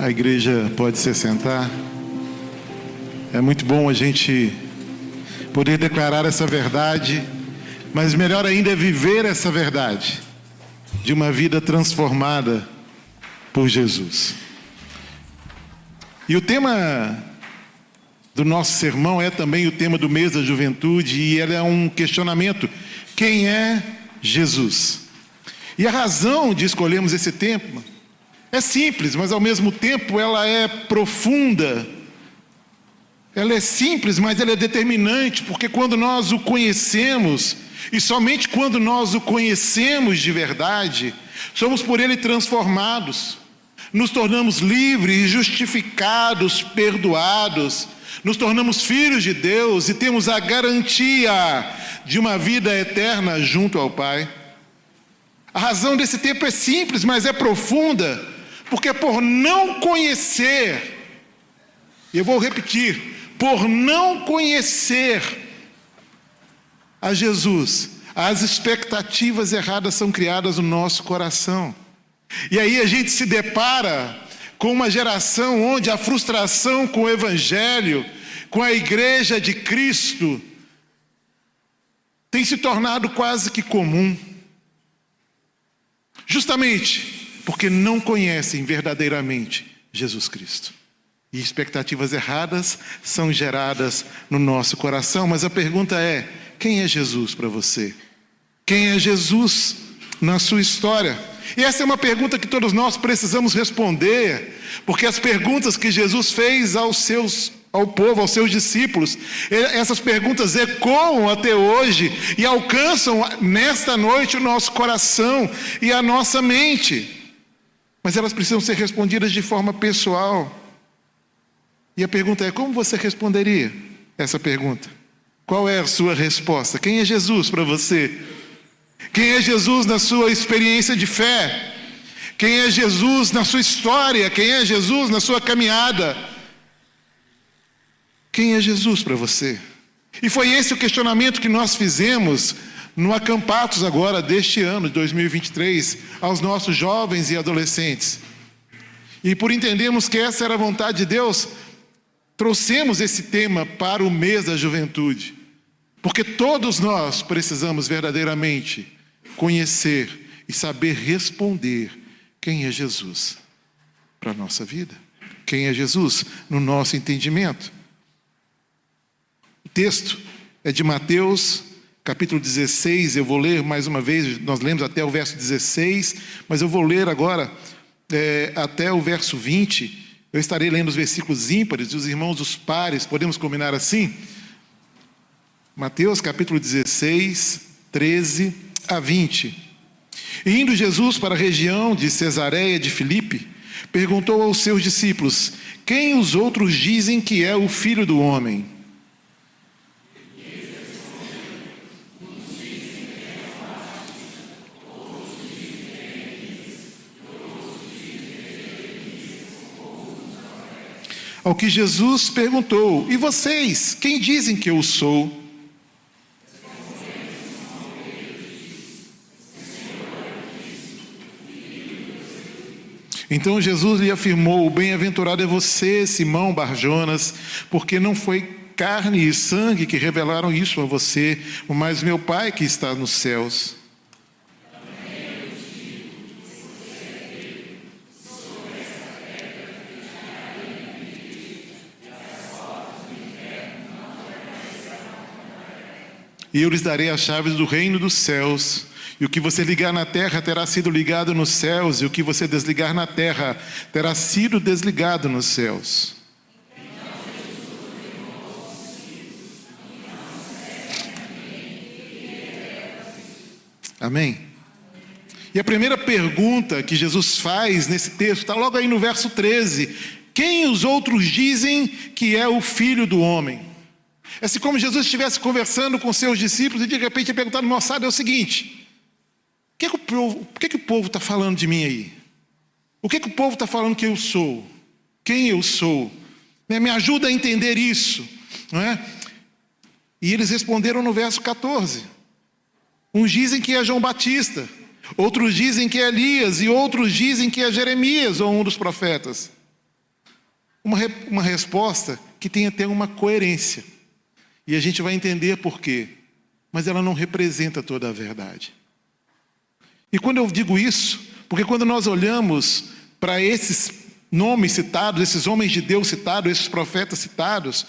A igreja pode se sentar. É muito bom a gente poder declarar essa verdade, mas melhor ainda é viver essa verdade de uma vida transformada por Jesus. E o tema do nosso sermão é também o tema do mês da juventude e ele é um questionamento: quem é Jesus? E a razão de escolhermos esse tema é simples, mas ao mesmo tempo ela é profunda. Ela é simples, mas ela é determinante, porque quando nós o conhecemos, e somente quando nós o conhecemos de verdade, somos por ele transformados, nos tornamos livres, justificados, perdoados, nos tornamos filhos de Deus e temos a garantia de uma vida eterna junto ao Pai. A razão desse tempo é simples, mas é profunda, porque por não conhecer, eu vou repetir, por não conhecer a Jesus, as expectativas erradas são criadas no nosso coração. E aí a gente se depara com uma geração onde a frustração com o Evangelho, com a igreja de Cristo, tem se tornado quase que comum. Justamente porque não conhecem verdadeiramente Jesus Cristo. E expectativas erradas são geradas no nosso coração, mas a pergunta é: quem é Jesus para você? Quem é Jesus na sua história? E essa é uma pergunta que todos nós precisamos responder, porque as perguntas que Jesus fez aos seus ao povo, aos seus discípulos. Essas perguntas ecoam até hoje e alcançam nesta noite o nosso coração e a nossa mente. Mas elas precisam ser respondidas de forma pessoal. E a pergunta é: como você responderia essa pergunta? Qual é a sua resposta? Quem é Jesus para você? Quem é Jesus na sua experiência de fé? Quem é Jesus na sua história? Quem é Jesus na sua caminhada? Quem é Jesus para você? E foi esse o questionamento que nós fizemos no Acampatos agora deste ano, de 2023, aos nossos jovens e adolescentes. E por entendermos que essa era a vontade de Deus, trouxemos esse tema para o mês da juventude. Porque todos nós precisamos verdadeiramente conhecer e saber responder quem é Jesus para a nossa vida. Quem é Jesus no nosso entendimento. O texto é de Mateus, capítulo 16. Eu vou ler mais uma vez, nós lemos até o verso 16, mas eu vou ler agora é, até o verso 20. Eu estarei lendo os versículos ímpares e os irmãos os pares, podemos combinar assim? Mateus capítulo 16, 13 a 20. E indo Jesus para a região de Cesareia de Filipe, perguntou aos seus discípulos: Quem os outros dizem que é o filho do homem? Ao que Jesus perguntou: E vocês, quem dizem que eu sou? Então Jesus lhe afirmou: Bem-aventurado é você, Simão Barjonas, porque não foi carne e sangue que revelaram isso a você, mas meu Pai que está nos céus. E eu lhes darei as chaves do reino dos céus. E o que você ligar na terra terá sido ligado nos céus, e o que você desligar na terra terá sido desligado nos céus. Amém? E a primeira pergunta que Jesus faz nesse texto está logo aí no verso 13: Quem os outros dizem que é o filho do homem? É assim como Jesus estivesse conversando com seus discípulos e de repente perguntando, moçada, é o seguinte: o que, é que o povo que, é que está falando de mim aí? O que, é que o povo está falando que eu sou? Quem eu sou? Me ajuda a entender isso, não é? E eles responderam no verso 14. Uns dizem que é João Batista, outros dizem que é Elias, e outros dizem que é Jeremias ou um dos profetas. uma, uma resposta que tem até uma coerência. E a gente vai entender por quê. Mas ela não representa toda a verdade. E quando eu digo isso, porque quando nós olhamos para esses nomes citados, esses homens de Deus citados, esses profetas citados,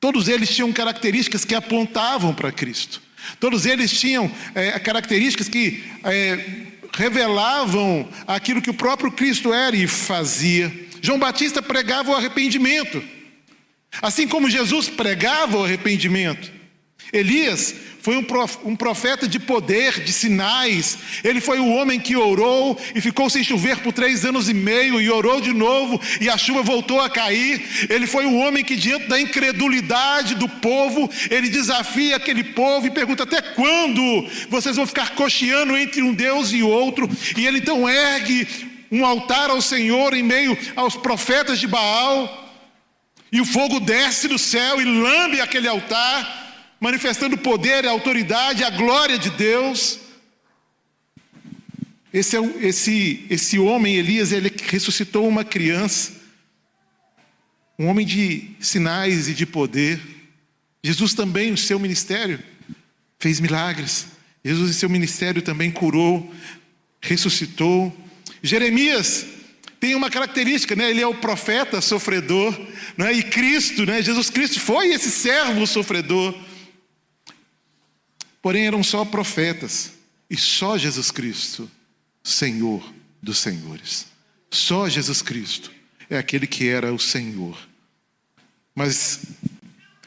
todos eles tinham características que apontavam para Cristo. Todos eles tinham é, características que é, revelavam aquilo que o próprio Cristo era e fazia. João Batista pregava o arrependimento, assim como Jesus pregava o arrependimento. Elias foi um profeta de poder, de sinais. Ele foi o homem que orou e ficou sem chover por três anos e meio, e orou de novo, e a chuva voltou a cair. Ele foi o homem que, diante da incredulidade do povo, ele desafia aquele povo e pergunta: até quando vocês vão ficar cocheando entre um Deus e outro? E ele então ergue um altar ao Senhor em meio aos profetas de Baal. E o fogo desce do céu e lambe aquele altar manifestando o poder, a autoridade, a glória de Deus. Esse, é, esse, esse homem, Elias, ele ressuscitou uma criança, um homem de sinais e de poder. Jesus também, no seu ministério, fez milagres. Jesus, em seu ministério, também curou, ressuscitou. Jeremias tem uma característica, né? ele é o profeta sofredor, né? e Cristo, né? Jesus Cristo foi esse servo sofredor. Porém, eram só profetas, e só Jesus Cristo, Senhor dos Senhores. Só Jesus Cristo é aquele que era o Senhor. Mas,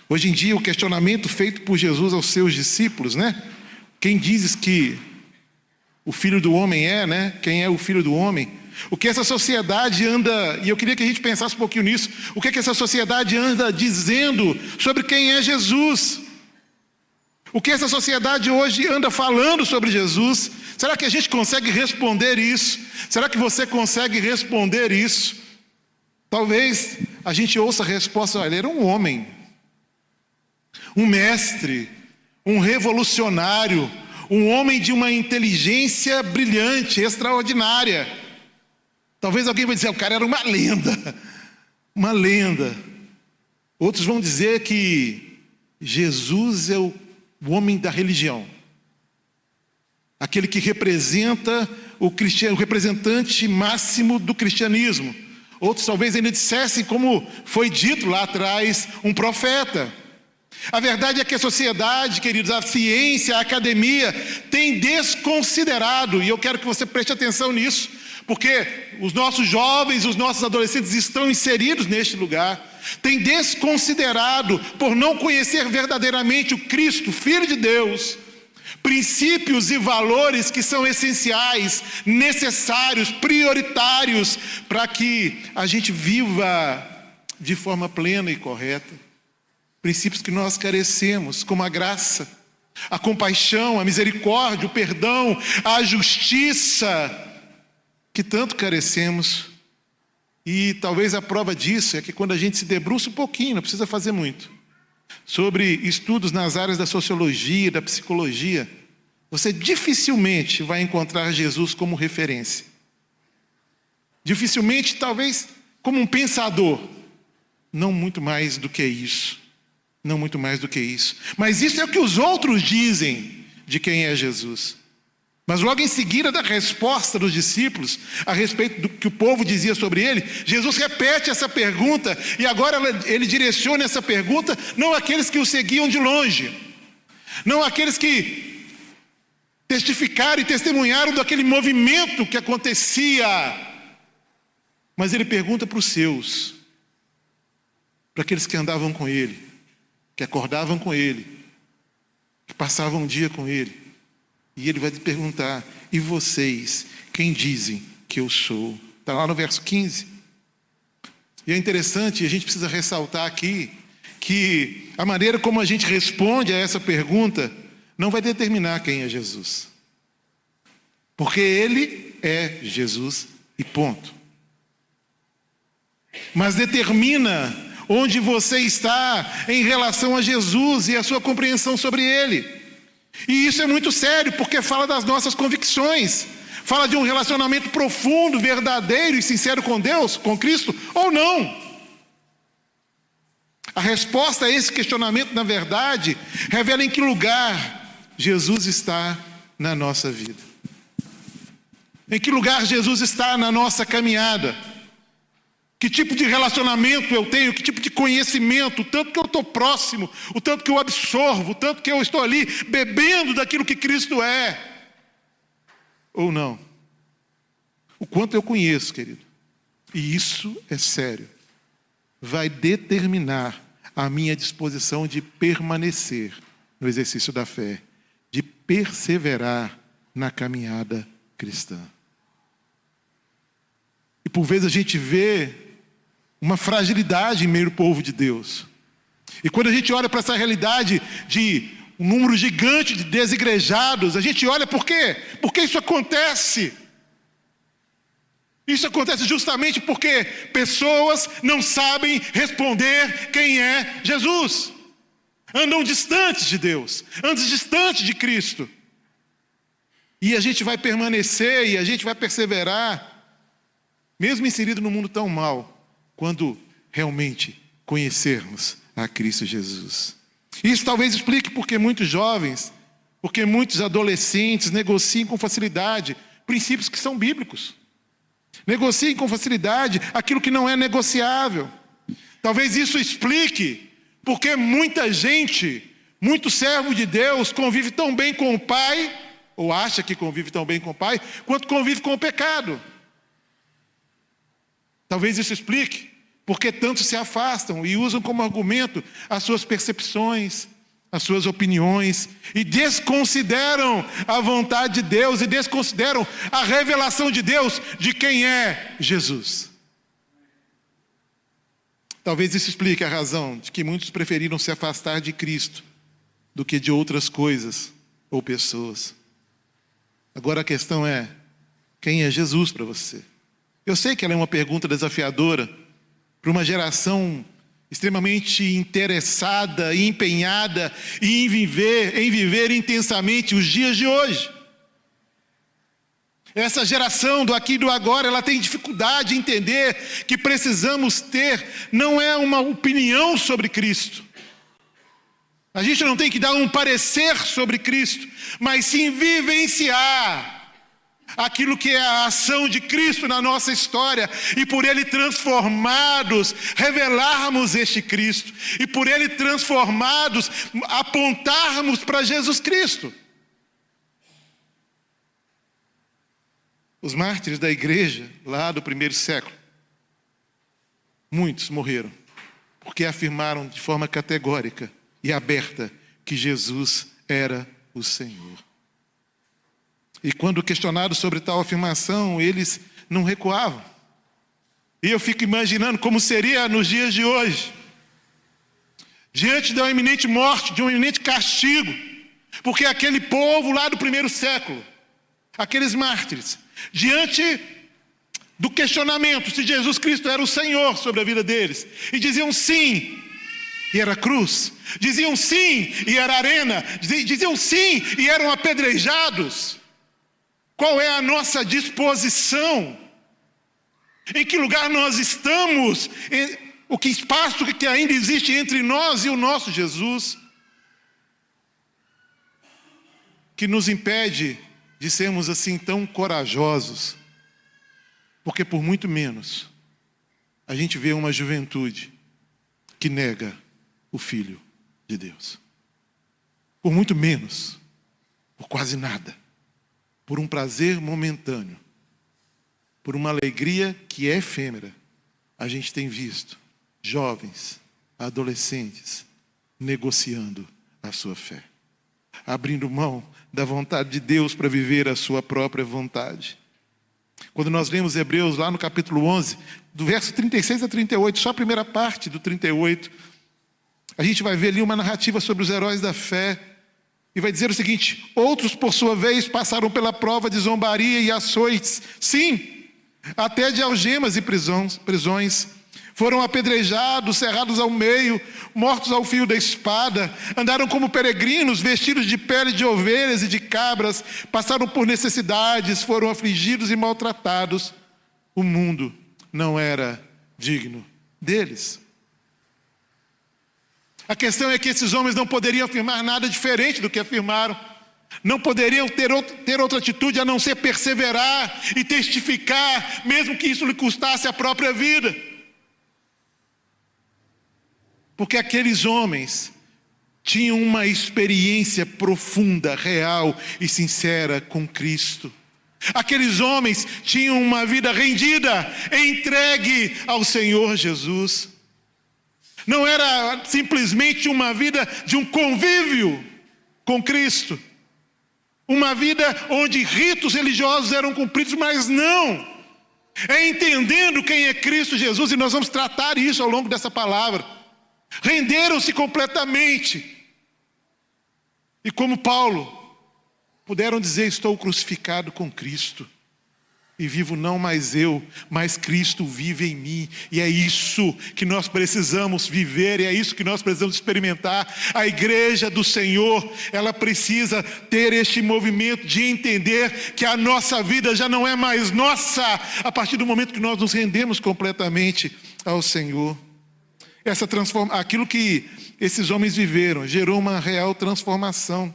hoje em dia, o questionamento feito por Jesus aos seus discípulos, né? Quem dizes que o filho do homem é, né? Quem é o filho do homem? O que essa sociedade anda, e eu queria que a gente pensasse um pouquinho nisso, o que, é que essa sociedade anda dizendo sobre quem é Jesus? O que essa sociedade hoje anda falando sobre Jesus? Será que a gente consegue responder isso? Será que você consegue responder isso? Talvez a gente ouça a resposta: olha, ele era um homem, um mestre, um revolucionário, um homem de uma inteligência brilhante, extraordinária. Talvez alguém vai dizer: o cara era uma lenda, uma lenda. Outros vão dizer que Jesus é o homem da religião, aquele que representa o, cristiano, o representante máximo do cristianismo. Outros talvez ainda dissessem, como foi dito lá atrás, um profeta. A verdade é que a sociedade, queridos, a ciência, a academia tem desconsiderado, e eu quero que você preste atenção nisso, porque os nossos jovens, os nossos adolescentes estão inseridos neste lugar tem desconsiderado, por não conhecer verdadeiramente o Cristo, Filho de Deus, princípios e valores que são essenciais, necessários, prioritários para que a gente viva de forma plena e correta. Princípios que nós carecemos, como a graça, a compaixão, a misericórdia, o perdão, a justiça, que tanto carecemos. E talvez a prova disso é que quando a gente se debruça um pouquinho, não precisa fazer muito, sobre estudos nas áreas da sociologia, da psicologia, você dificilmente vai encontrar Jesus como referência. Dificilmente, talvez, como um pensador. Não muito mais do que isso. Não muito mais do que isso. Mas isso é o que os outros dizem de quem é Jesus. Mas logo em seguida da resposta dos discípulos a respeito do que o povo dizia sobre ele, Jesus repete essa pergunta e agora ele direciona essa pergunta não àqueles que o seguiam de longe, não àqueles que testificaram e testemunharam daquele movimento que acontecia, mas ele pergunta para os seus, para aqueles que andavam com ele, que acordavam com ele, que passavam um dia com ele. E ele vai te perguntar: e vocês, quem dizem que eu sou? Está lá no verso 15. E é interessante, a gente precisa ressaltar aqui, que a maneira como a gente responde a essa pergunta não vai determinar quem é Jesus. Porque ele é Jesus e ponto. Mas determina onde você está em relação a Jesus e a sua compreensão sobre ele. E isso é muito sério, porque fala das nossas convicções, fala de um relacionamento profundo, verdadeiro e sincero com Deus, com Cristo, ou não. A resposta a esse questionamento, na verdade, revela em que lugar Jesus está na nossa vida. Em que lugar Jesus está na nossa caminhada? Que tipo de relacionamento eu tenho? Que tipo de conhecimento? O tanto que eu estou próximo, o tanto que eu absorvo, o tanto que eu estou ali bebendo daquilo que Cristo é. Ou não? O quanto eu conheço, querido. E isso é sério. Vai determinar a minha disposição de permanecer no exercício da fé, de perseverar na caminhada cristã. E por vezes a gente vê uma fragilidade em meio ao povo de Deus. E quando a gente olha para essa realidade de um número gigante de desigrejados, a gente olha por quê? Porque isso acontece. Isso acontece justamente porque pessoas não sabem responder quem é Jesus. Andam distantes de Deus, andam distantes de Cristo. E a gente vai permanecer e a gente vai perseverar mesmo inserido no mundo tão mal, quando realmente conhecermos a Cristo Jesus. Isso talvez explique porque muitos jovens, porque muitos adolescentes negociam com facilidade princípios que são bíblicos. Negociem com facilidade aquilo que não é negociável. Talvez isso explique porque muita gente, muito servo de Deus, convive tão bem com o Pai, ou acha que convive tão bem com o Pai, quanto convive com o pecado. Talvez isso explique porque tantos se afastam e usam como argumento as suas percepções, as suas opiniões e desconsideram a vontade de Deus e desconsideram a revelação de Deus de quem é Jesus. Talvez isso explique a razão de que muitos preferiram se afastar de Cristo do que de outras coisas ou pessoas. Agora a questão é: quem é Jesus para você? Eu sei que ela é uma pergunta desafiadora para uma geração extremamente interessada e empenhada em viver, em viver intensamente os dias de hoje. Essa geração do aqui e do agora, ela tem dificuldade em entender que precisamos ter não é uma opinião sobre Cristo. A gente não tem que dar um parecer sobre Cristo, mas sim vivenciar aquilo que é a ação de Cristo na nossa história, e por Ele transformados, revelarmos este Cristo, e por Ele transformados, apontarmos para Jesus Cristo. Os mártires da igreja, lá do primeiro século, muitos morreram, porque afirmaram de forma categórica e aberta que Jesus era o Senhor. E quando questionados sobre tal afirmação, eles não recuavam. E eu fico imaginando como seria nos dias de hoje, diante uma iminente morte, de um iminente castigo, porque aquele povo lá do primeiro século, aqueles mártires, diante do questionamento se Jesus Cristo era o Senhor sobre a vida deles, e diziam sim, e era cruz, diziam sim, e era arena, diziam sim, e eram apedrejados. Qual é a nossa disposição? Em que lugar nós estamos? O que espaço que ainda existe entre nós e o nosso Jesus? Que nos impede de sermos assim tão corajosos, porque por muito menos a gente vê uma juventude que nega o Filho de Deus. Por muito menos, por quase nada por um prazer momentâneo, por uma alegria que é efêmera, a gente tem visto jovens, adolescentes, negociando a sua fé, abrindo mão da vontade de Deus para viver a sua própria vontade. Quando nós lemos Hebreus lá no capítulo 11, do verso 36 a 38, só a primeira parte do 38, a gente vai ver ali uma narrativa sobre os heróis da fé e vai dizer o seguinte: outros, por sua vez, passaram pela prova de zombaria e açoites, sim, até de algemas e prisões, prisões. Foram apedrejados, cerrados ao meio, mortos ao fio da espada, andaram como peregrinos, vestidos de pele de ovelhas e de cabras, passaram por necessidades, foram afligidos e maltratados. O mundo não era digno deles. A questão é que esses homens não poderiam afirmar nada diferente do que afirmaram. Não poderiam ter, outro, ter outra atitude a não ser perseverar e testificar, mesmo que isso lhe custasse a própria vida. Porque aqueles homens tinham uma experiência profunda, real e sincera com Cristo. Aqueles homens tinham uma vida rendida, entregue ao Senhor Jesus. Não era simplesmente uma vida de um convívio com Cristo, uma vida onde ritos religiosos eram cumpridos, mas não. É entendendo quem é Cristo Jesus, e nós vamos tratar isso ao longo dessa palavra. Renderam-se completamente. E como Paulo, puderam dizer: Estou crucificado com Cristo. E vivo não mais eu, mas Cristo vive em mim. E é isso que nós precisamos viver, e é isso que nós precisamos experimentar. A igreja do Senhor, ela precisa ter este movimento de entender que a nossa vida já não é mais nossa, a partir do momento que nós nos rendemos completamente ao Senhor. Essa transforma, aquilo que esses homens viveram gerou uma real transformação.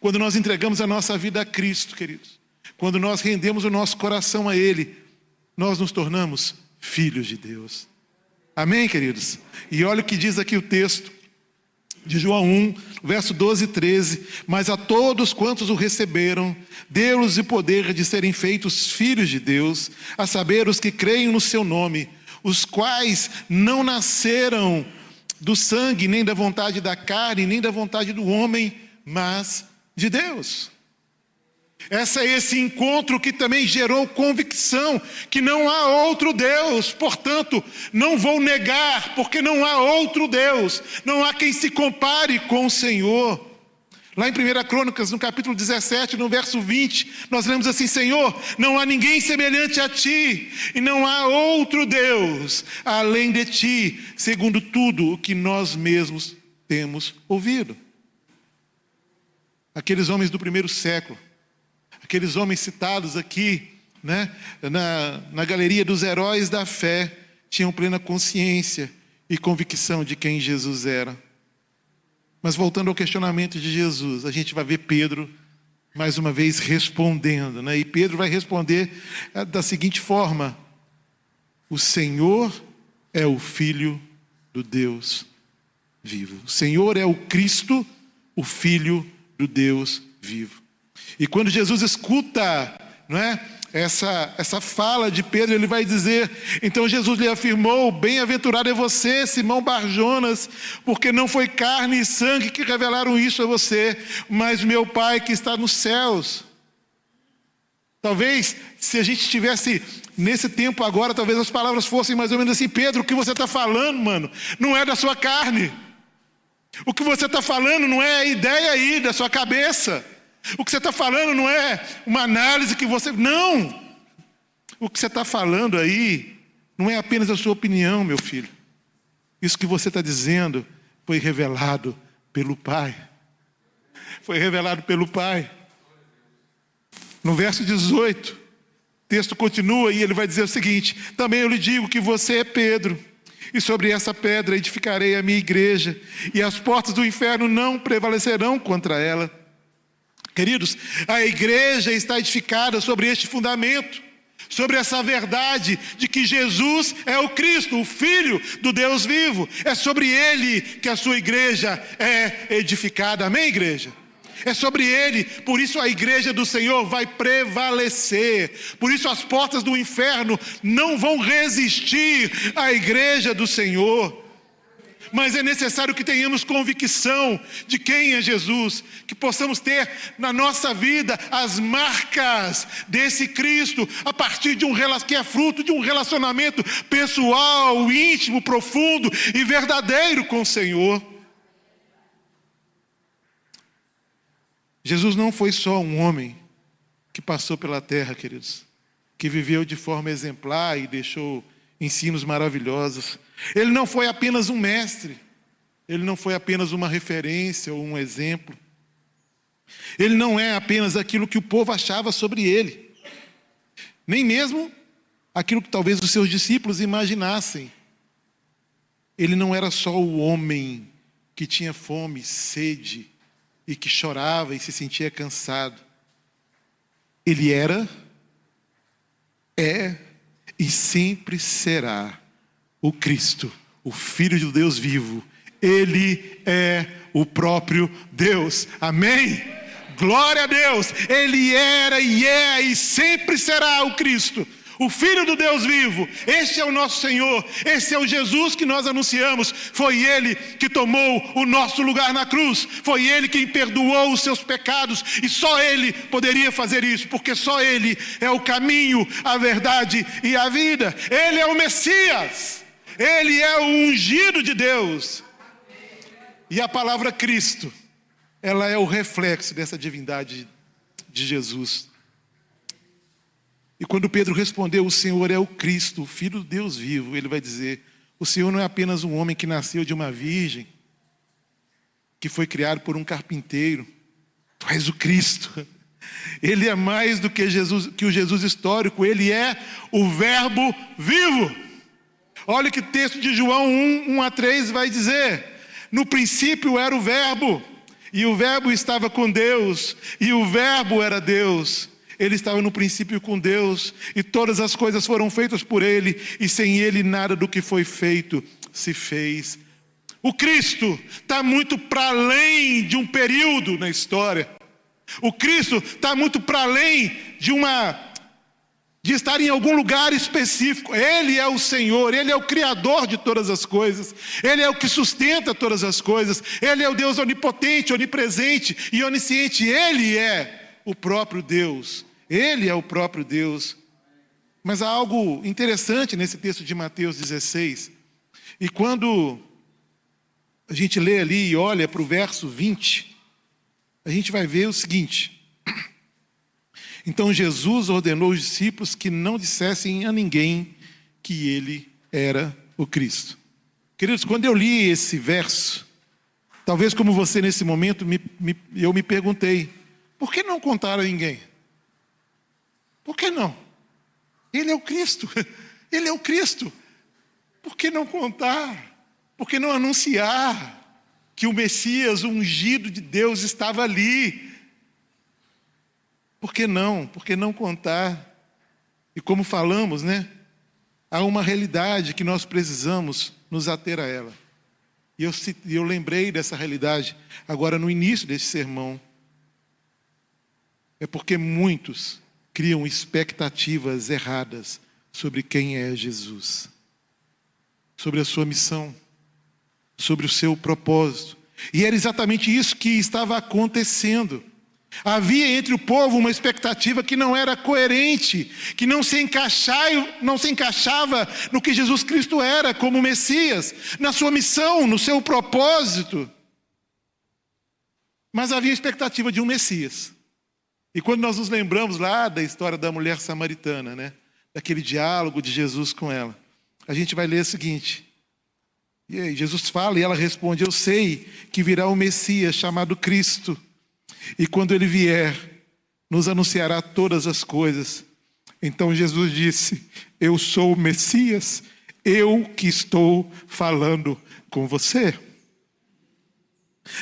Quando nós entregamos a nossa vida a Cristo, queridos, quando nós rendemos o nosso coração a Ele, nós nos tornamos filhos de Deus. Amém, queridos? E olha o que diz aqui o texto de João 1, verso 12 e 13. Mas a todos quantos o receberam, deu-lhes o poder de serem feitos filhos de Deus, a saber, os que creem no seu nome, os quais não nasceram do sangue, nem da vontade da carne, nem da vontade do homem, mas de Deus. Essa é esse encontro que também gerou convicção que não há outro Deus, portanto, não vou negar, porque não há outro Deus, não há quem se compare com o Senhor. Lá em 1 Crônicas, no capítulo 17, no verso 20, nós lemos assim: Senhor, não há ninguém semelhante a ti, e não há outro Deus além de ti, segundo tudo o que nós mesmos temos ouvido. Aqueles homens do primeiro século, aqueles homens citados aqui, né, na, na galeria dos heróis da fé, tinham plena consciência e convicção de quem Jesus era. Mas voltando ao questionamento de Jesus, a gente vai ver Pedro mais uma vez respondendo, né? E Pedro vai responder eh, da seguinte forma: O Senhor é o Filho do Deus vivo. O Senhor é o Cristo, o Filho do Deus vivo. E quando Jesus escuta, não é? essa, essa fala de Pedro, ele vai dizer: Então Jesus lhe afirmou: Bem-aventurado é você, Simão Barjonas, porque não foi carne e sangue que revelaram isso a você, mas meu Pai que está nos céus. Talvez, se a gente estivesse nesse tempo agora, talvez as palavras fossem mais ou menos assim: Pedro, o que você está falando, mano, não é da sua carne. O que você está falando não é a ideia aí da sua cabeça. O que você está falando não é uma análise que você. Não! O que você está falando aí não é apenas a sua opinião, meu filho. Isso que você está dizendo foi revelado pelo Pai. Foi revelado pelo Pai. No verso 18, o texto continua e ele vai dizer o seguinte: Também eu lhe digo que você é Pedro, e sobre essa pedra edificarei a minha igreja, e as portas do inferno não prevalecerão contra ela. Queridos, a igreja está edificada sobre este fundamento, sobre essa verdade de que Jesus é o Cristo, o Filho do Deus vivo. É sobre ele que a sua igreja é edificada. Amém, igreja? É sobre ele, por isso a igreja do Senhor vai prevalecer, por isso as portas do inferno não vão resistir à igreja do Senhor mas é necessário que tenhamos convicção de quem é Jesus, que possamos ter na nossa vida as marcas desse Cristo, a partir de um que é fruto de um relacionamento pessoal, íntimo, profundo e verdadeiro com o Senhor. Jesus não foi só um homem que passou pela terra, queridos, que viveu de forma exemplar e deixou ensinos maravilhosos. Ele não foi apenas um mestre, ele não foi apenas uma referência ou um exemplo. Ele não é apenas aquilo que o povo achava sobre ele, nem mesmo aquilo que talvez os seus discípulos imaginassem. Ele não era só o homem que tinha fome, sede e que chorava e se sentia cansado. Ele era, é e sempre será o Cristo, o Filho de Deus vivo. Ele é o próprio Deus. Amém? Glória a Deus. Ele era e é e sempre será o Cristo o Filho do Deus vivo. Este é o nosso Senhor, esse é o Jesus que nós anunciamos. Foi Ele que tomou o nosso lugar na cruz, foi Ele quem perdoou os seus pecados, e só Ele poderia fazer isso, porque só Ele é o caminho, a verdade e a vida. Ele é o Messias, Ele é o ungido de Deus. E a palavra Cristo, ela é o reflexo dessa divindade de Jesus. E quando Pedro respondeu, o Senhor é o Cristo, o Filho de Deus vivo, ele vai dizer: o Senhor não é apenas um homem que nasceu de uma virgem, que foi criado por um carpinteiro, tu és o Cristo. Ele é mais do que, Jesus, que o Jesus histórico, ele é o Verbo vivo. Olha que texto de João 1, 1 a 3 vai dizer: No princípio era o Verbo, e o Verbo estava com Deus, e o Verbo era Deus. Ele estava no princípio com Deus, e todas as coisas foram feitas por Ele, e sem Ele nada do que foi feito se fez. O Cristo está muito para além de um período na história. O Cristo está muito para além de uma de estar em algum lugar específico. Ele é o Senhor, Ele é o Criador de todas as coisas, Ele é o que sustenta todas as coisas, Ele é o Deus onipotente, onipresente e onisciente, Ele é o próprio Deus. Ele é o próprio Deus. Mas há algo interessante nesse texto de Mateus 16. E quando a gente lê ali e olha para o verso 20, a gente vai ver o seguinte. Então Jesus ordenou os discípulos que não dissessem a ninguém que ele era o Cristo. Queridos, quando eu li esse verso, talvez como você nesse momento, me, me, eu me perguntei: por que não contar a ninguém? Por que não? Ele é o Cristo. Ele é o Cristo. Por que não contar? Por que não anunciar que o Messias, o ungido de Deus, estava ali? Por que não? Por que não contar? E como falamos, né? Há uma realidade que nós precisamos nos ater a ela. E eu, eu lembrei dessa realidade agora no início desse sermão. É porque muitos criam expectativas erradas sobre quem é Jesus, sobre a sua missão, sobre o seu propósito. E era exatamente isso que estava acontecendo. Havia entre o povo uma expectativa que não era coerente, que não se, encaixava, não se encaixava no que Jesus Cristo era como Messias, na sua missão, no seu propósito. Mas havia expectativa de um Messias. E quando nós nos lembramos lá da história da mulher samaritana, né? Daquele diálogo de Jesus com ela, a gente vai ler o seguinte. E aí, Jesus fala e ela responde: Eu sei que virá o Messias chamado Cristo, e quando ele vier, nos anunciará todas as coisas. Então Jesus disse: Eu sou o Messias, eu que estou falando com você.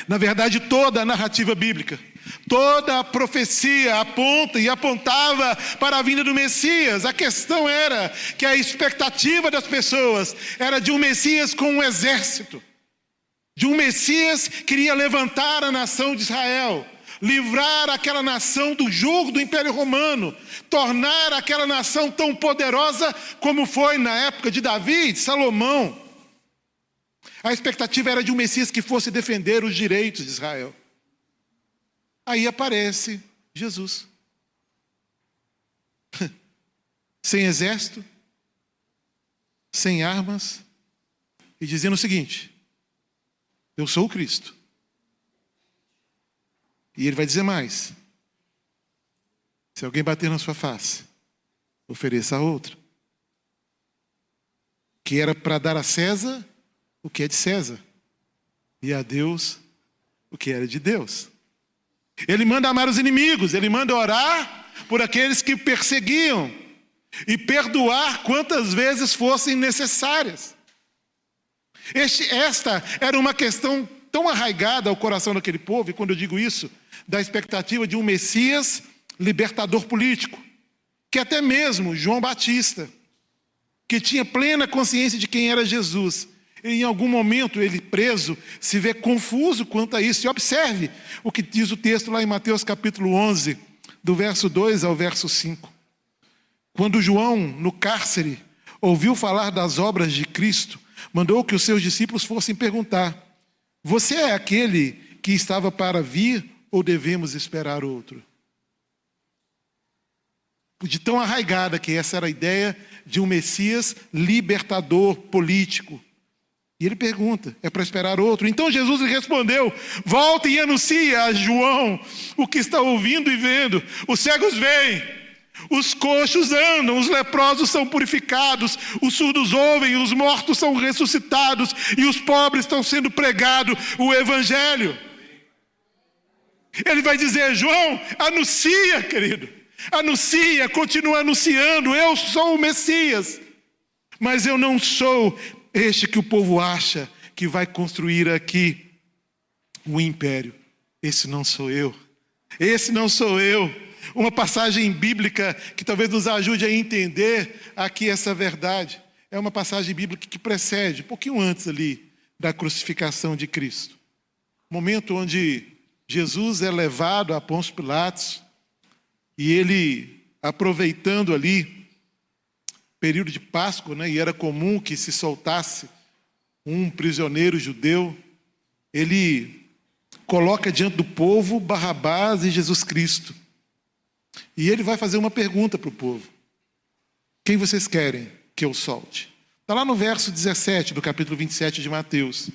Na verdade, toda a narrativa bíblica Toda a profecia aponta e apontava para a vinda do Messias. A questão era que a expectativa das pessoas era de um Messias com um exército, de um Messias que queria levantar a nação de Israel, livrar aquela nação do jugo do Império Romano, tornar aquela nação tão poderosa como foi na época de Davi, de Salomão. A expectativa era de um Messias que fosse defender os direitos de Israel. Aí aparece Jesus. sem exército, sem armas, e dizendo o seguinte: Eu sou o Cristo. E ele vai dizer mais: Se alguém bater na sua face, ofereça a outra. Que era para dar a César o que é de César, e a Deus o que era de Deus. Ele manda amar os inimigos, ele manda orar por aqueles que perseguiam e perdoar quantas vezes fossem necessárias. Este, esta era uma questão tão arraigada ao coração daquele povo, e quando eu digo isso, da expectativa de um Messias libertador político, que até mesmo João Batista, que tinha plena consciência de quem era Jesus, em algum momento ele preso se vê confuso quanto a isso. E observe o que diz o texto lá em Mateus capítulo 11, do verso 2 ao verso 5. Quando João, no cárcere, ouviu falar das obras de Cristo, mandou que os seus discípulos fossem perguntar: Você é aquele que estava para vir ou devemos esperar outro? De tão arraigada que essa era a ideia de um Messias libertador político. E ele pergunta: é para esperar outro? Então Jesus lhe respondeu: Volte e anuncie a João o que está ouvindo e vendo. Os cegos veem os coxos andam, os leprosos são purificados, os surdos ouvem, os mortos são ressuscitados e os pobres estão sendo pregado o evangelho. Ele vai dizer: João, anuncia, querido, anuncia, continua anunciando, eu sou o Messias, mas eu não sou este que o povo acha que vai construir aqui o império. Esse não sou eu, esse não sou eu. Uma passagem bíblica que talvez nos ajude a entender aqui essa verdade. É uma passagem bíblica que precede, um pouquinho antes ali, da crucificação de Cristo. Momento onde Jesus é levado a Pôncio Pilatos e ele, aproveitando ali, período de Páscoa, né, e era comum que se soltasse um prisioneiro judeu, ele coloca diante do povo Barrabás e Jesus Cristo. E ele vai fazer uma pergunta para o povo: Quem vocês querem que eu solte? Está lá no verso 17 do capítulo 27 de Mateus.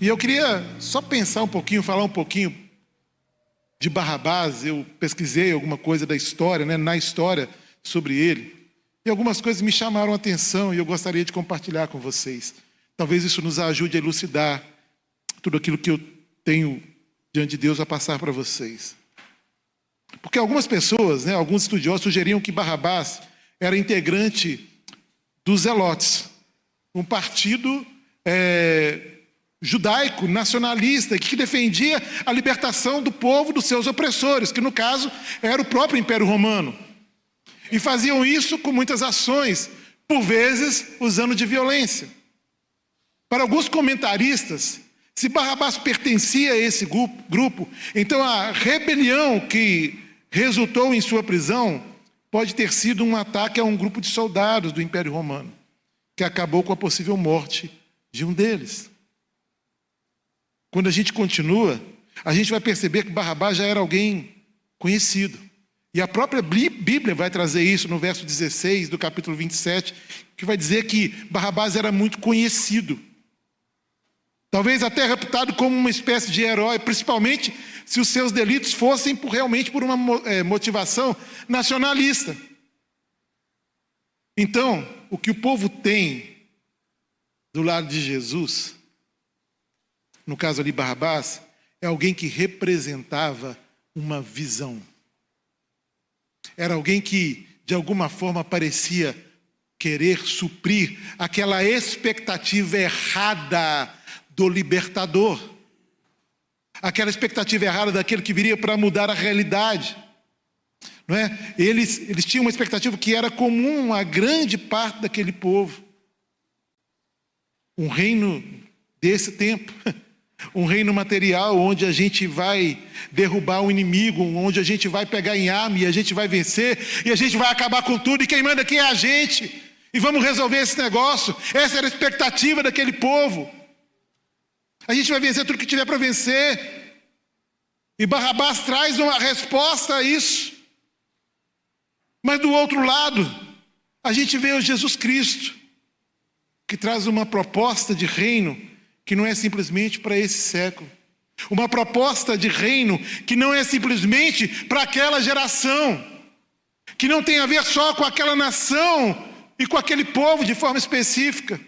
E eu queria só pensar um pouquinho, falar um pouquinho de Barrabás. Eu pesquisei alguma coisa da história, né, na história sobre ele. E algumas coisas me chamaram a atenção e eu gostaria de compartilhar com vocês. Talvez isso nos ajude a elucidar tudo aquilo que eu tenho diante de Deus a passar para vocês. Porque algumas pessoas, né, alguns estudiosos sugeriam que Barrabás era integrante dos Zelotes, um partido é, judaico, nacionalista, que defendia a libertação do povo dos seus opressores, que no caso era o próprio Império Romano. E faziam isso com muitas ações, por vezes usando de violência. Para alguns comentaristas, se Barrabás pertencia a esse grupo, então a rebelião que resultou em sua prisão pode ter sido um ataque a um grupo de soldados do Império Romano, que acabou com a possível morte de um deles. Quando a gente continua, a gente vai perceber que Barrabás já era alguém conhecido. E a própria Bíblia vai trazer isso no verso 16 do capítulo 27, que vai dizer que Barrabás era muito conhecido. Talvez até reputado como uma espécie de herói, principalmente se os seus delitos fossem por, realmente por uma é, motivação nacionalista. Então, o que o povo tem do lado de Jesus, no caso ali Barrabás, é alguém que representava uma visão. Era alguém que, de alguma forma, parecia querer suprir aquela expectativa errada do libertador. Aquela expectativa errada daquele que viria para mudar a realidade. Não é? Eles, eles tinham uma expectativa que era comum a grande parte daquele povo. Um reino desse tempo. Um reino material onde a gente vai derrubar o inimigo, onde a gente vai pegar em arma e a gente vai vencer e a gente vai acabar com tudo e quem manda aqui é a gente. E vamos resolver esse negócio. Essa era a expectativa daquele povo. A gente vai vencer tudo que tiver para vencer. E Barrabás traz uma resposta a isso. Mas do outro lado, a gente vê o Jesus Cristo, que traz uma proposta de reino que não é simplesmente para esse século. Uma proposta de reino que não é simplesmente para aquela geração, que não tem a ver só com aquela nação e com aquele povo de forma específica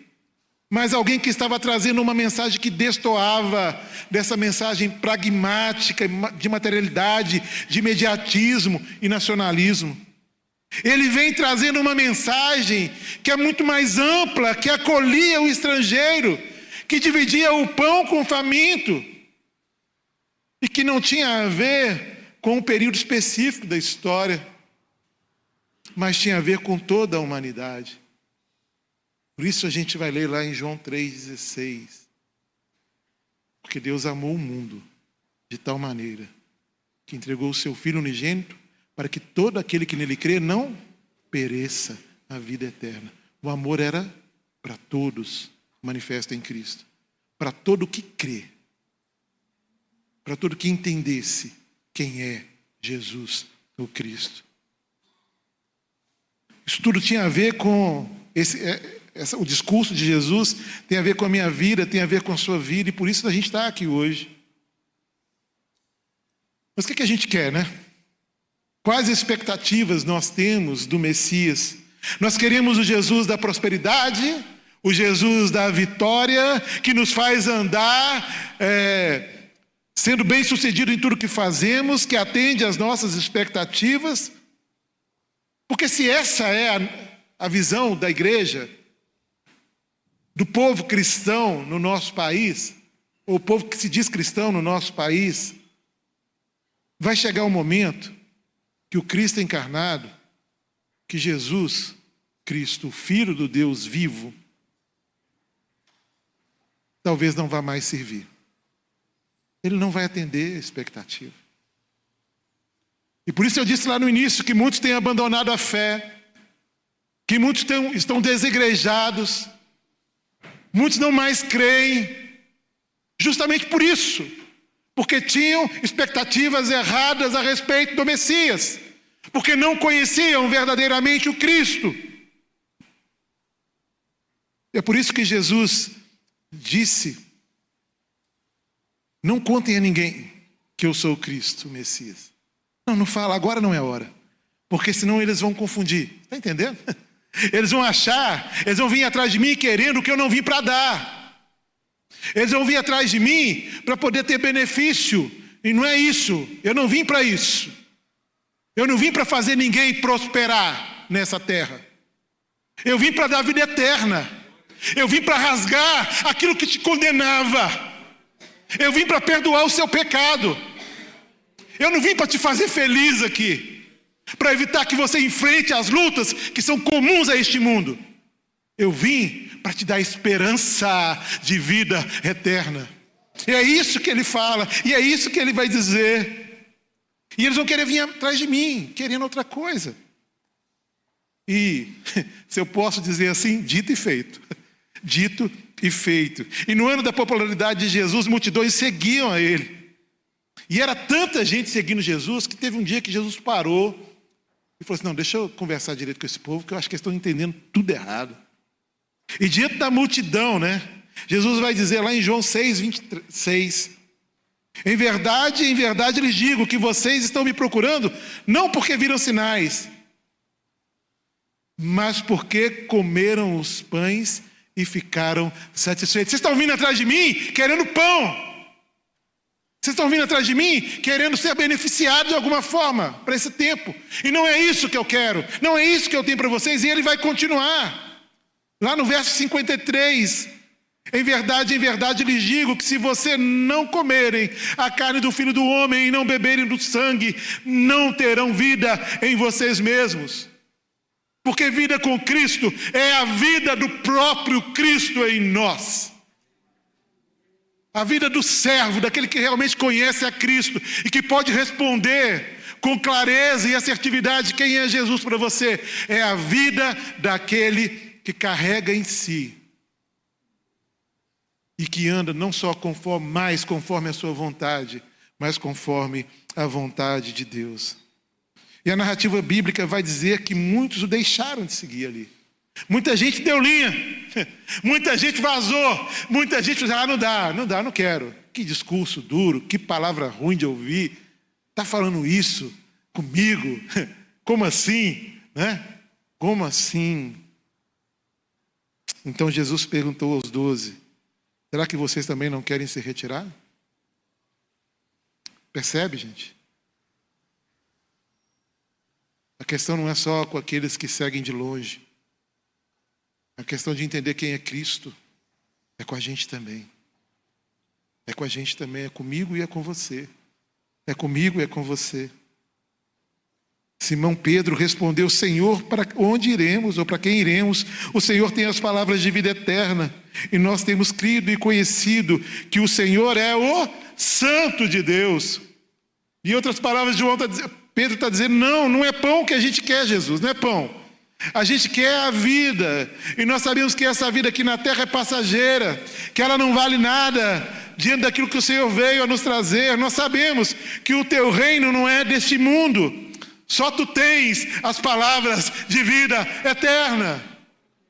mas alguém que estava trazendo uma mensagem que destoava dessa mensagem pragmática, de materialidade, de imediatismo e nacionalismo. Ele vem trazendo uma mensagem que é muito mais ampla, que acolhia o estrangeiro, que dividia o pão com o faminto, e que não tinha a ver com um período específico da história, mas tinha a ver com toda a humanidade. Por isso a gente vai ler lá em João 3,16. Porque Deus amou o mundo de tal maneira que entregou o seu Filho unigênito para que todo aquele que nele crê não pereça a vida eterna. O amor era para todos, manifesta em Cristo. Para todo que crê. Para todo que entendesse quem é Jesus, o Cristo. Isso tudo tinha a ver com esse, é, o discurso de Jesus tem a ver com a minha vida, tem a ver com a sua vida, e por isso a gente está aqui hoje. Mas o que, que a gente quer, né? Quais expectativas nós temos do Messias? Nós queremos o Jesus da prosperidade, o Jesus da vitória, que nos faz andar é, sendo bem sucedido em tudo que fazemos, que atende às nossas expectativas. Porque se essa é a, a visão da igreja, do povo cristão no nosso país, ou o povo que se diz cristão no nosso país, vai chegar o um momento que o Cristo encarnado, que Jesus, Cristo, Filho do Deus vivo, talvez não vá mais servir. Ele não vai atender a expectativa. E por isso eu disse lá no início que muitos têm abandonado a fé, que muitos têm, estão desigrejados, muitos não mais creem, justamente por isso, porque tinham expectativas erradas a respeito do Messias, porque não conheciam verdadeiramente o Cristo. É por isso que Jesus disse: Não contem a ninguém que eu sou o Cristo, o Messias. Não, não fala, agora não é hora. Porque senão eles vão confundir. Está entendendo? Eles vão achar, eles vão vir atrás de mim querendo o que eu não vim para dar. Eles vão vir atrás de mim para poder ter benefício. E não é isso. Eu não vim para isso. Eu não vim para fazer ninguém prosperar nessa terra. Eu vim para dar vida eterna. Eu vim para rasgar aquilo que te condenava. Eu vim para perdoar o seu pecado. Eu não vim para te fazer feliz aqui, para evitar que você enfrente as lutas que são comuns a este mundo. Eu vim para te dar esperança de vida eterna. E é isso que ele fala, e é isso que ele vai dizer. E eles vão querer vir atrás de mim, querendo outra coisa. E, se eu posso dizer assim, dito e feito. Dito e feito. E no ano da popularidade de Jesus, multidões seguiam a ele. E era tanta gente seguindo Jesus que teve um dia que Jesus parou e falou assim: Não, deixa eu conversar direito com esse povo, que eu acho que eles estão entendendo tudo errado. E diante da multidão, né? Jesus vai dizer lá em João 6, 26. Em verdade, em verdade lhes digo que vocês estão me procurando, não porque viram sinais, mas porque comeram os pães e ficaram satisfeitos. Vocês estão vindo atrás de mim querendo pão. Vocês estão vindo atrás de mim querendo ser beneficiados de alguma forma para esse tempo. E não é isso que eu quero. Não é isso que eu tenho para vocês. E ele vai continuar. Lá no verso 53. Em verdade, em verdade lhes digo que se você não comerem a carne do filho do homem e não beberem do sangue, não terão vida em vocês mesmos. Porque vida com Cristo é a vida do próprio Cristo em nós. A vida do servo, daquele que realmente conhece a Cristo e que pode responder com clareza e assertividade quem é Jesus para você, é a vida daquele que carrega em si e que anda não só conforme, mais conforme a sua vontade, mas conforme a vontade de Deus. E a narrativa bíblica vai dizer que muitos o deixaram de seguir ali. Muita gente deu linha, muita gente vazou, muita gente ah, não dá, não dá, não quero. Que discurso duro, que palavra ruim de ouvir. Está falando isso comigo? Como assim? Né? Como assim? Então Jesus perguntou aos doze: Será que vocês também não querem se retirar? Percebe, gente? A questão não é só com aqueles que seguem de longe. A questão de entender quem é Cristo. é com a gente também. É com a gente também, é comigo e é com você. É comigo e é com você. Simão Pedro respondeu: Senhor, para onde iremos ou para quem iremos? O Senhor tem as palavras de vida eterna e nós temos crido e conhecido que o Senhor é o Santo de Deus. Em outras palavras, João tá dizendo, Pedro está dizendo: não, não é pão que a gente quer, Jesus, não é pão. A gente quer a vida, e nós sabemos que essa vida aqui na terra é passageira, que ela não vale nada diante daquilo que o Senhor veio a nos trazer. Nós sabemos que o teu reino não é deste mundo, só tu tens as palavras de vida eterna.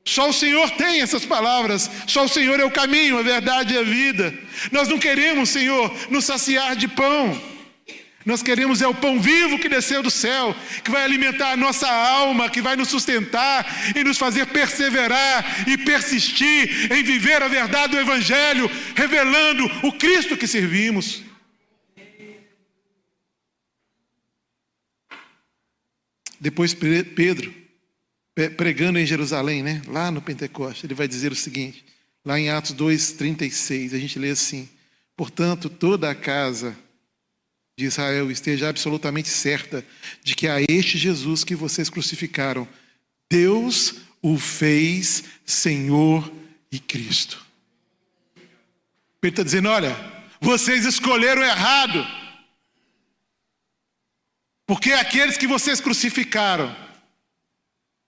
Só o Senhor tem essas palavras, só o Senhor é o caminho, a verdade e a vida. Nós não queremos, Senhor, nos saciar de pão. Nós queremos é o pão vivo que desceu do céu, que vai alimentar a nossa alma, que vai nos sustentar e nos fazer perseverar e persistir em viver a verdade do Evangelho, revelando o Cristo que servimos. Depois Pedro, pregando em Jerusalém, né? lá no Pentecoste, ele vai dizer o seguinte, lá em Atos 2,36, a gente lê assim: Portanto, toda a casa de Israel esteja absolutamente certa de que a este Jesus que vocês crucificaram, Deus o fez Senhor e Cristo. Pedro está dizendo: olha, vocês escolheram errado, porque aqueles que vocês crucificaram,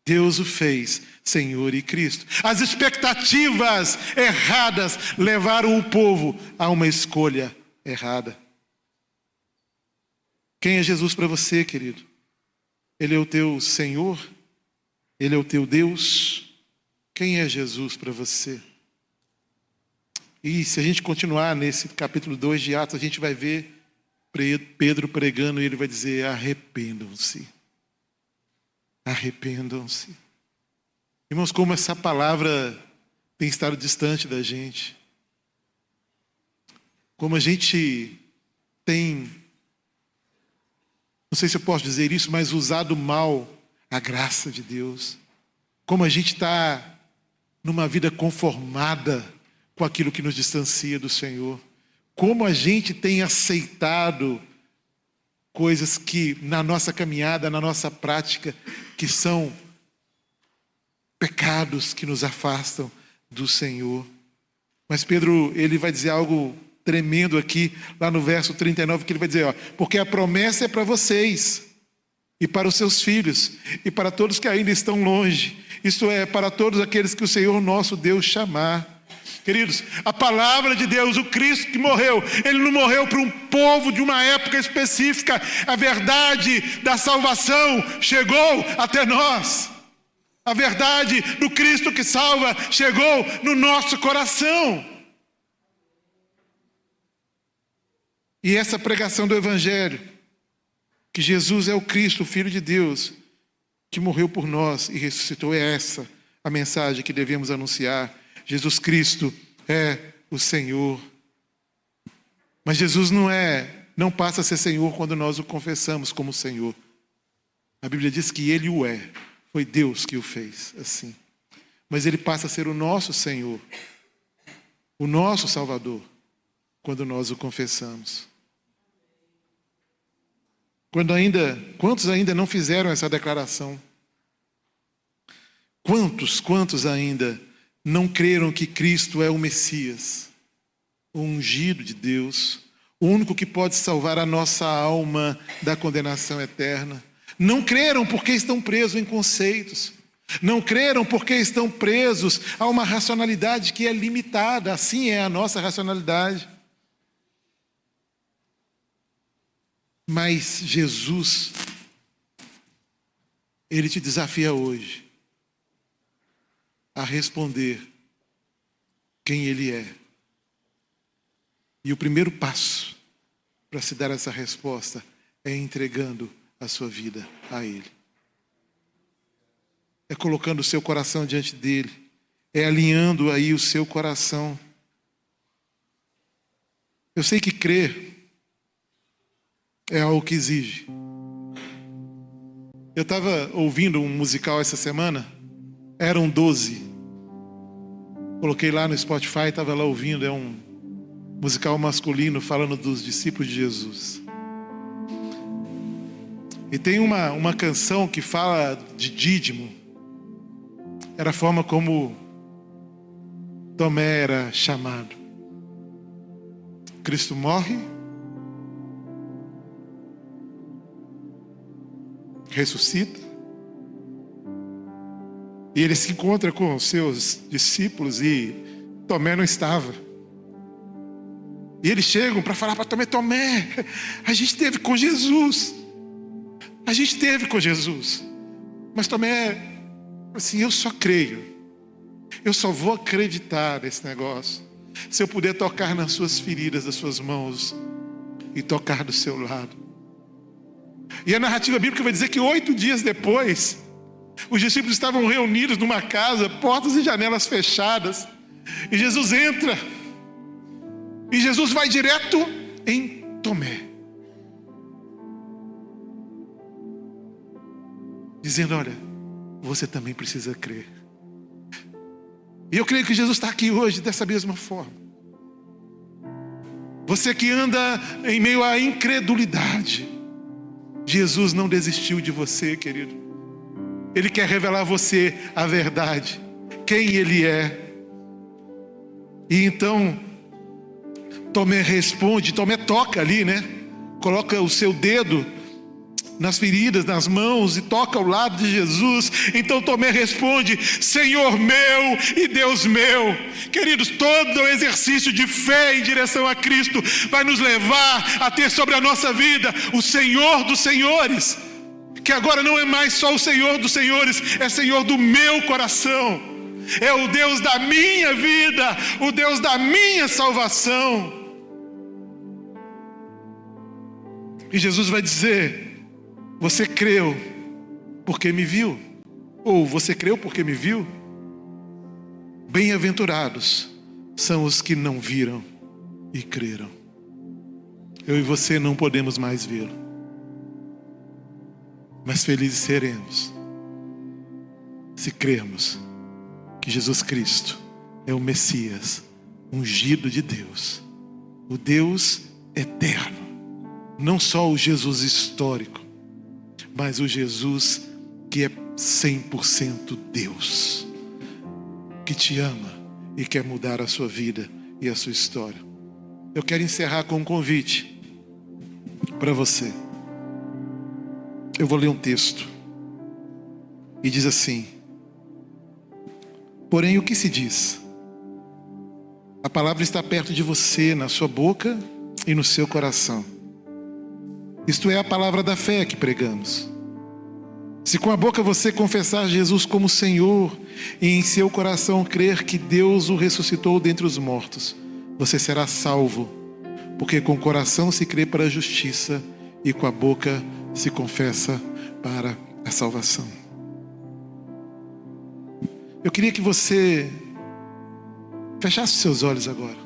Deus o fez Senhor e Cristo. As expectativas erradas levaram o povo a uma escolha errada. Quem é Jesus para você, querido? Ele é o teu Senhor? Ele é o teu Deus? Quem é Jesus para você? E se a gente continuar nesse capítulo 2 de Atos, a gente vai ver Pedro pregando e ele vai dizer: arrependam-se. Arrependam-se. Irmãos, como essa palavra tem estado distante da gente. Como a gente tem não sei se eu posso dizer isso, mas usado mal a graça de Deus. Como a gente está numa vida conformada com aquilo que nos distancia do Senhor. Como a gente tem aceitado coisas que na nossa caminhada, na nossa prática, que são pecados que nos afastam do Senhor. Mas Pedro, ele vai dizer algo tremendo aqui, lá no verso 39, que ele vai dizer: ó, porque a promessa é para vocês, e para os seus filhos, e para todos que ainda estão longe, isto é, para todos aqueles que o Senhor nosso Deus chamar. Queridos, a palavra de Deus, o Cristo que morreu, ele não morreu para um povo de uma época específica, a verdade da salvação chegou até nós. A verdade do Cristo que salva chegou no nosso coração. E essa pregação do Evangelho, que Jesus é o Cristo, o Filho de Deus, que morreu por nós e ressuscitou, é essa a mensagem que devemos anunciar. Jesus Cristo é o Senhor. Mas Jesus não é, não passa a ser Senhor quando nós o confessamos como Senhor. A Bíblia diz que ele o é. Foi Deus que o fez assim. Mas ele passa a ser o nosso Senhor, o nosso Salvador, quando nós o confessamos. Quando ainda, quantos ainda não fizeram essa declaração? Quantos, quantos ainda não creram que Cristo é o Messias, o ungido de Deus, o único que pode salvar a nossa alma da condenação eterna? Não creram porque estão presos em conceitos. Não creram porque estão presos a uma racionalidade que é limitada, assim é a nossa racionalidade. Mas Jesus, Ele te desafia hoje a responder quem Ele é. E o primeiro passo para se dar essa resposta é entregando a sua vida a Ele. É colocando o seu coração diante dele, é alinhando aí o seu coração. Eu sei que crer é algo que exige. Eu estava ouvindo um musical essa semana, eram doze. Coloquei lá no Spotify, estava lá ouvindo, é um musical masculino falando dos discípulos de Jesus. E tem uma, uma canção que fala de Dídimo. Era a forma como Tomé era chamado. Cristo morre, ressuscita, e ele se encontra com os seus discípulos e Tomé não estava. E eles chegam para falar para Tomé: Tomé, a gente esteve com Jesus. A gente esteve com Jesus. Mas Tomé, assim, eu só creio. Eu só vou acreditar nesse negócio. Se eu puder tocar nas suas feridas, das suas mãos e tocar do seu lado. E a narrativa bíblica vai dizer que oito dias depois, os discípulos estavam reunidos numa casa, portas e janelas fechadas. E Jesus entra. E Jesus vai direto em Tomé. Dizendo: Olha, você também precisa crer. E eu creio que Jesus está aqui hoje dessa mesma forma. Você que anda em meio à incredulidade, Jesus não desistiu de você, querido. Ele quer revelar a você a verdade, quem Ele é. E então, Tomé responde, Tomé toca ali, né? Coloca o seu dedo nas feridas, nas mãos e toca ao lado de Jesus. Então Tomé responde: Senhor meu e Deus meu. Queridos, todo o exercício de fé em direção a Cristo vai nos levar a ter sobre a nossa vida o Senhor dos Senhores que agora não é mais só o Senhor dos Senhores, é Senhor do meu coração, é o Deus da minha vida, o Deus da minha salvação. E Jesus vai dizer: Você creu porque me viu? Ou você creu porque me viu? Bem-aventurados são os que não viram e creram. Eu e você não podemos mais vê-lo mas felizes seremos se crermos que Jesus Cristo é o Messias, ungido de Deus, o Deus eterno, não só o Jesus histórico, mas o Jesus que é 100% Deus, que te ama e quer mudar a sua vida e a sua história. Eu quero encerrar com um convite para você. Eu vou ler um texto. E diz assim: Porém, o que se diz? A palavra está perto de você, na sua boca e no seu coração. Isto é a palavra da fé que pregamos. Se com a boca você confessar Jesus como Senhor e em seu coração crer que Deus o ressuscitou dentre os mortos, você será salvo, porque com o coração se crê para a justiça e com a boca se confessa para a salvação. Eu queria que você fechasse seus olhos agora.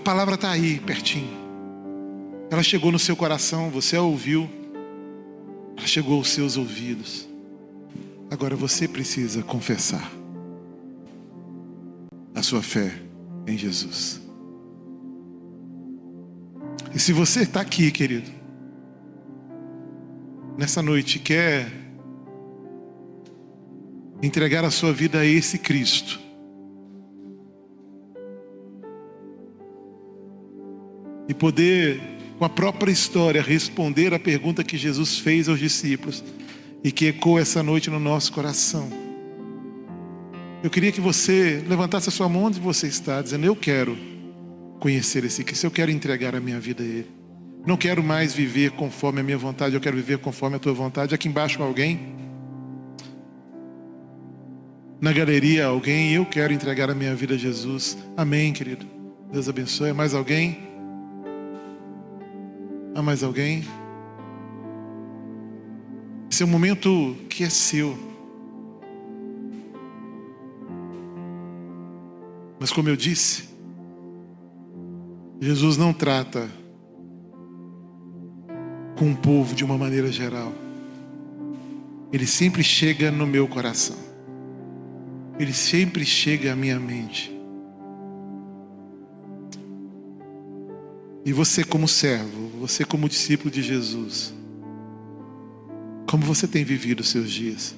A palavra está aí, pertinho. Ela chegou no seu coração, você a ouviu. Ela chegou aos seus ouvidos. Agora você precisa confessar a sua fé em Jesus. E se você está aqui, querido, nessa noite, quer entregar a sua vida a esse Cristo, e poder, com a própria história, responder a pergunta que Jesus fez aos discípulos e que ecoa essa noite no nosso coração. Eu queria que você levantasse a sua mão onde você está, dizendo: Eu quero conhecer esse Cristo, eu quero entregar a minha vida a Ele. Não quero mais viver conforme a minha vontade, eu quero viver conforme a tua vontade. Aqui embaixo alguém? Na galeria alguém? Eu quero entregar a minha vida a Jesus. Amém, querido. Deus abençoe. Mais alguém? Há mais alguém? Esse é um momento que é seu. Mas como eu disse, Jesus não trata com o povo de uma maneira geral. Ele sempre chega no meu coração. ele sempre chega à minha mente. E você, como servo, você, como discípulo de Jesus, como você tem vivido os seus dias?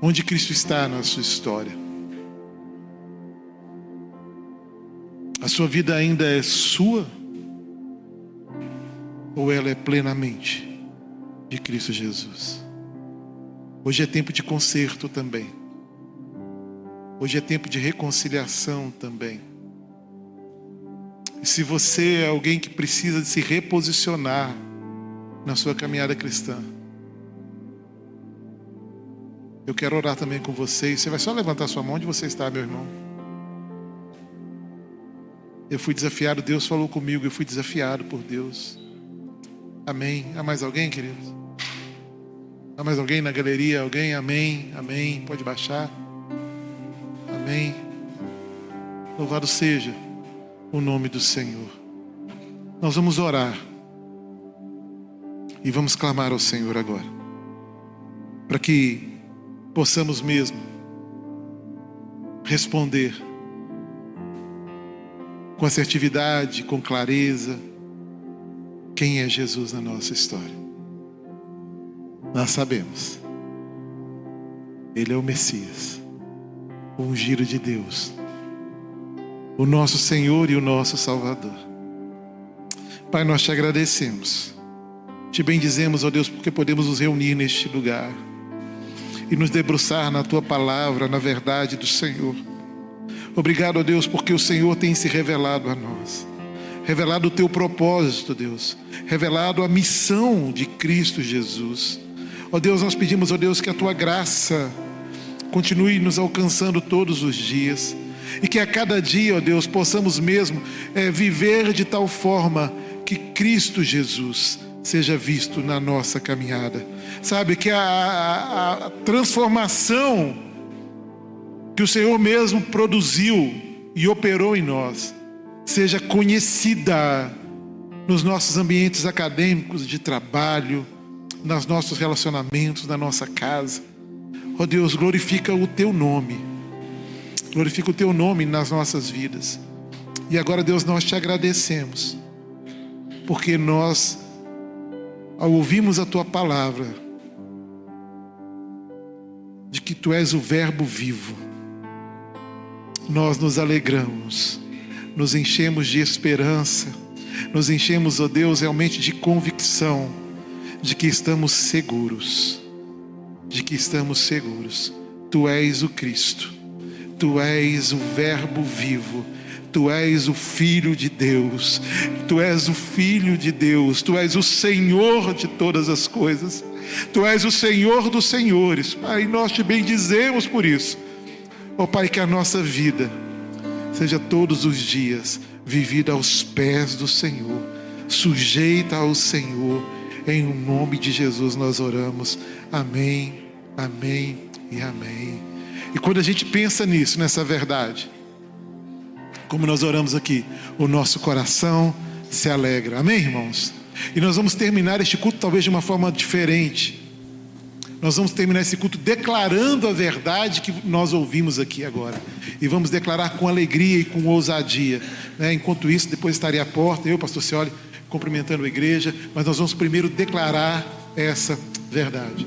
Onde Cristo está na sua história? A sua vida ainda é sua? Ou ela é plenamente de Cristo Jesus? Hoje é tempo de conserto também. Hoje é tempo de reconciliação também. Se você é alguém que precisa de se reposicionar na sua caminhada cristã, eu quero orar também com você. Você vai só levantar sua mão onde você está, meu irmão. Eu fui desafiado, Deus falou comigo, eu fui desafiado por Deus. Amém. Há mais alguém, queridos? Há mais alguém na galeria? Alguém? Amém. Amém. Pode baixar. Amém. Louvado seja o nome do Senhor. Nós vamos orar. E vamos clamar ao Senhor agora. Para que possamos mesmo responder com assertividade, com clareza, quem é Jesus na nossa história. Nós sabemos, Ele é o Messias, o ungido de Deus, o nosso Senhor e o nosso Salvador. Pai, nós te agradecemos, te bendizemos, ó Deus, porque podemos nos reunir neste lugar e nos debruçar na tua palavra, na verdade do Senhor. Obrigado, ó Deus, porque o Senhor tem se revelado a nós. Revelado o teu propósito, Deus. Revelado a missão de Cristo Jesus. Ó Deus, nós pedimos, ó Deus, que a tua graça continue nos alcançando todos os dias. E que a cada dia, ó Deus, possamos mesmo é, viver de tal forma que Cristo Jesus seja visto na nossa caminhada. Sabe, que a, a, a transformação que o Senhor mesmo produziu e operou em nós seja conhecida nos nossos ambientes acadêmicos, de trabalho, nos nossos relacionamentos, na nossa casa. Ó oh Deus, glorifica o teu nome. Glorifica o teu nome nas nossas vidas. E agora, Deus, nós te agradecemos, porque nós ao ouvirmos a tua palavra, de que tu és o Verbo vivo, nós nos alegramos, nos enchemos de esperança, nos enchemos, ó oh Deus, realmente de convicção de que estamos seguros, de que estamos seguros. Tu és o Cristo, tu és o Verbo vivo Tu és o Filho de Deus, Tu és o Filho de Deus, Tu és o Senhor de todas as coisas, Tu és o Senhor dos Senhores, Pai, nós te bendizemos por isso. Ó oh, Pai, que a nossa vida seja todos os dias vivida aos pés do Senhor, sujeita ao Senhor, em nome de Jesus nós oramos. Amém, amém e amém. E quando a gente pensa nisso, nessa verdade, como nós oramos aqui, o nosso coração se alegra. Amém, irmãos? E nós vamos terminar este culto talvez de uma forma diferente. Nós vamos terminar esse culto declarando a verdade que nós ouvimos aqui agora. E vamos declarar com alegria e com ousadia. Né? Enquanto isso, depois estarei à porta, eu, pastor Cioli, cumprimentando a igreja. Mas nós vamos primeiro declarar essa verdade.